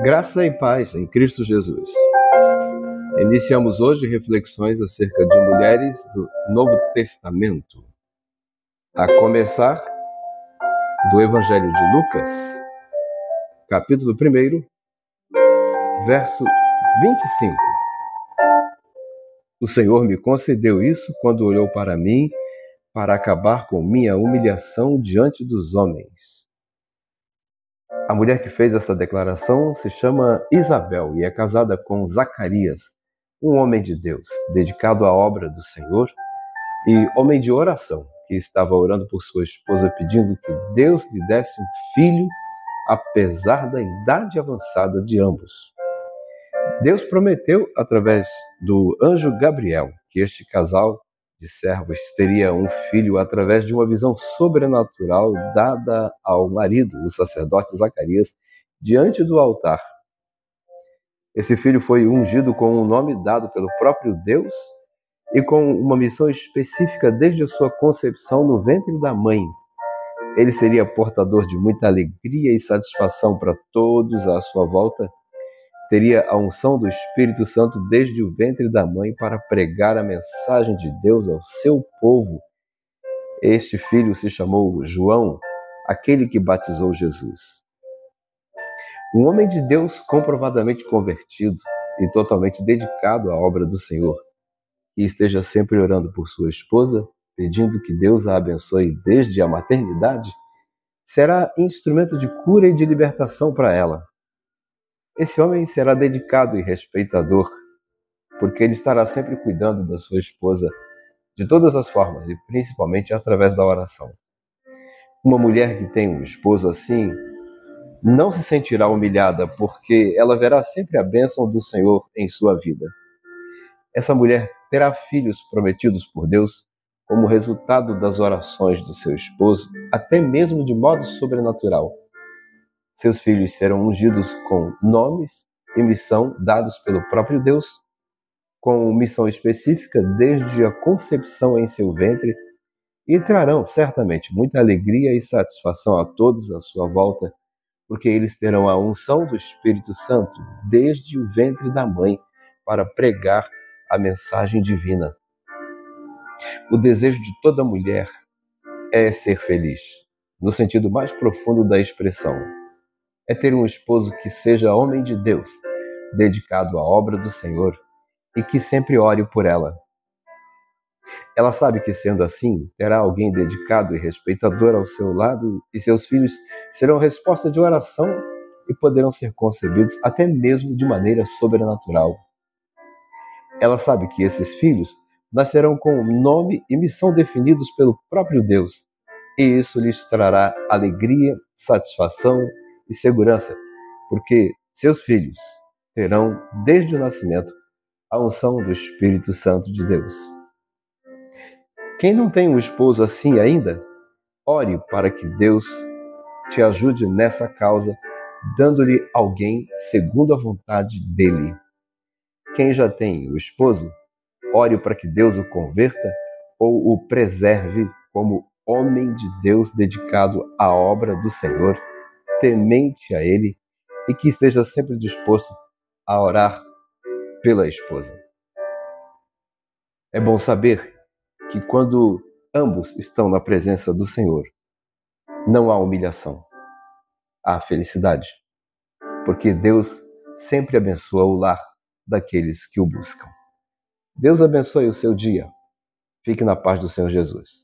Graça e paz em Cristo Jesus. Iniciamos hoje reflexões acerca de mulheres do Novo Testamento. A começar do Evangelho de Lucas, capítulo 1, verso 25. O Senhor me concedeu isso quando olhou para mim para acabar com minha humilhação diante dos homens. A mulher que fez essa declaração se chama Isabel e é casada com Zacarias, um homem de Deus, dedicado à obra do Senhor e homem de oração, que estava orando por sua esposa pedindo que Deus lhe desse um filho, apesar da idade avançada de ambos. Deus prometeu, através do anjo Gabriel, que este casal de servos teria um filho através de uma visão sobrenatural dada ao marido, o sacerdote Zacarias, diante do altar. Esse filho foi ungido com um nome dado pelo próprio Deus e com uma missão específica desde a sua concepção no ventre da mãe. Ele seria portador de muita alegria e satisfação para todos à sua volta teria a unção do Espírito Santo desde o ventre da mãe para pregar a mensagem de Deus ao seu povo. Este filho se chamou João, aquele que batizou Jesus. Um homem de Deus comprovadamente convertido e totalmente dedicado à obra do Senhor, que esteja sempre orando por sua esposa, pedindo que Deus a abençoe desde a maternidade, será instrumento de cura e de libertação para ela esse homem será dedicado e respeitador, porque ele estará sempre cuidando da sua esposa de todas as formas e principalmente através da oração. Uma mulher que tem um esposo assim não se sentirá humilhada, porque ela verá sempre a bênção do Senhor em sua vida. Essa mulher terá filhos prometidos por Deus como resultado das orações do seu esposo, até mesmo de modo sobrenatural. Seus filhos serão ungidos com nomes e missão dados pelo próprio Deus, com missão específica desde a concepção em seu ventre, e trarão certamente muita alegria e satisfação a todos à sua volta, porque eles terão a unção do Espírito Santo desde o ventre da mãe para pregar a mensagem divina. O desejo de toda mulher é ser feliz, no sentido mais profundo da expressão é ter um esposo que seja homem de Deus, dedicado à obra do Senhor e que sempre ore por ela. Ela sabe que, sendo assim, terá alguém dedicado e respeitador ao seu lado e seus filhos serão resposta de oração e poderão ser concebidos até mesmo de maneira sobrenatural. Ela sabe que esses filhos nascerão com nome e missão definidos pelo próprio Deus, e isso lhes trará alegria, satisfação e segurança, porque seus filhos terão, desde o nascimento, a unção do Espírito Santo de Deus. Quem não tem um esposo assim ainda, ore para que Deus te ajude nessa causa, dando-lhe alguém segundo a vontade dele. Quem já tem o esposo, ore para que Deus o converta ou o preserve como homem de Deus dedicado à obra do Senhor temente a Ele e que esteja sempre disposto a orar pela esposa. É bom saber que quando ambos estão na presença do Senhor, não há humilhação, há felicidade, porque Deus sempre abençoa o lar daqueles que o buscam. Deus abençoe o seu dia. Fique na paz do Senhor Jesus.